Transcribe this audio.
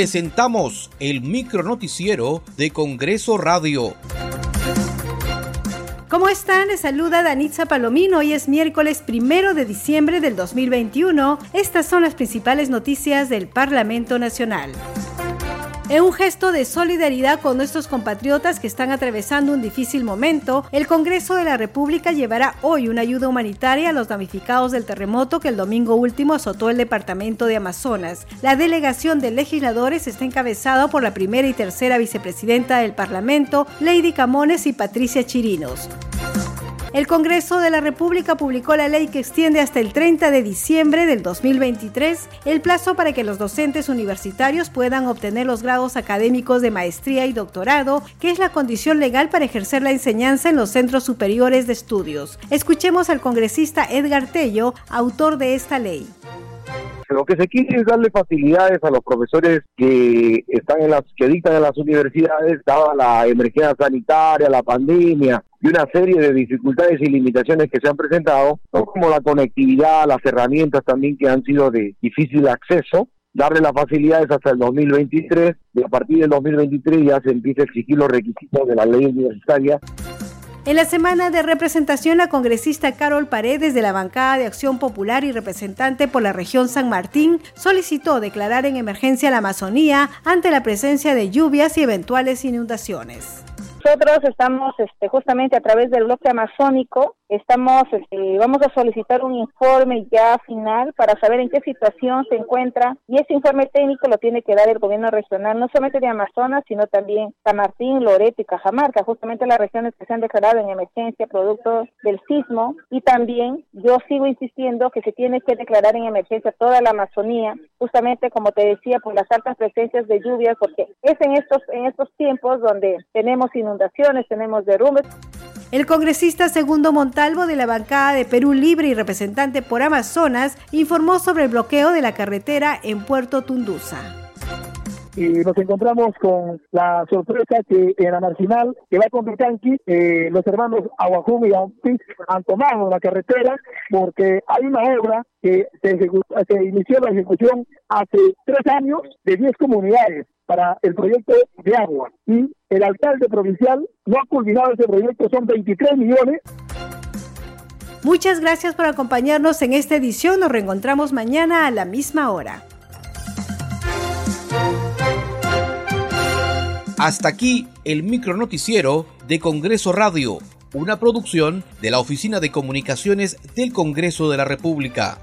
presentamos el micronoticiero de Congreso Radio. ¿Cómo están? Les saluda Danitza Palomino. Hoy es miércoles primero de diciembre del 2021. Estas son las principales noticias del Parlamento Nacional. En un gesto de solidaridad con nuestros compatriotas que están atravesando un difícil momento, el Congreso de la República llevará hoy una ayuda humanitaria a los damnificados del terremoto que el domingo último azotó el departamento de Amazonas. La delegación de legisladores está encabezada por la primera y tercera vicepresidenta del Parlamento, Lady Camones y Patricia Chirinos. El Congreso de la República publicó la ley que extiende hasta el 30 de diciembre del 2023 el plazo para que los docentes universitarios puedan obtener los grados académicos de maestría y doctorado, que es la condición legal para ejercer la enseñanza en los centros superiores de estudios. Escuchemos al congresista Edgar Tello, autor de esta ley lo que se quiere es darle facilidades a los profesores que están en las que dictan en las universidades dada la emergencia sanitaria, la pandemia y una serie de dificultades y limitaciones que se han presentado, como la conectividad, las herramientas también que han sido de difícil acceso, darle las facilidades hasta el 2023 y a partir del 2023 ya se empieza a exigir los requisitos de la ley universitaria en la semana de representación, la congresista Carol Paredes de la bancada de Acción Popular y representante por la región San Martín solicitó declarar en emergencia la Amazonía ante la presencia de lluvias y eventuales inundaciones. Nosotros estamos este, justamente a través del bloque amazónico Estamos, este, vamos a solicitar un informe ya final para saber en qué situación se encuentra y ese informe técnico lo tiene que dar el gobierno regional, no solamente de Amazonas, sino también San Martín, Loreto y Cajamarca, justamente las regiones que se han declarado en emergencia producto del sismo y también yo sigo insistiendo que se tiene que declarar en emergencia toda la Amazonía, justamente como te decía, por las altas presencias de lluvias, porque es en estos, en estos tiempos donde tenemos inundaciones, tenemos derrumbes. El congresista Segundo Montalvo de la bancada de Perú Libre y representante por Amazonas informó sobre el bloqueo de la carretera en Puerto Tundusa y nos encontramos con la sorpresa que en la marginal que va con Pitanqui, eh, los hermanos Aguajum y Aumpi han tomado la carretera porque hay una obra que se, se inició la ejecución hace tres años de 10 comunidades para el proyecto de agua. Y el alcalde provincial no ha culminado ese proyecto, son 23 millones. Muchas gracias por acompañarnos en esta edición. Nos reencontramos mañana a la misma hora. Hasta aquí el micronoticiero de Congreso Radio, una producción de la Oficina de Comunicaciones del Congreso de la República.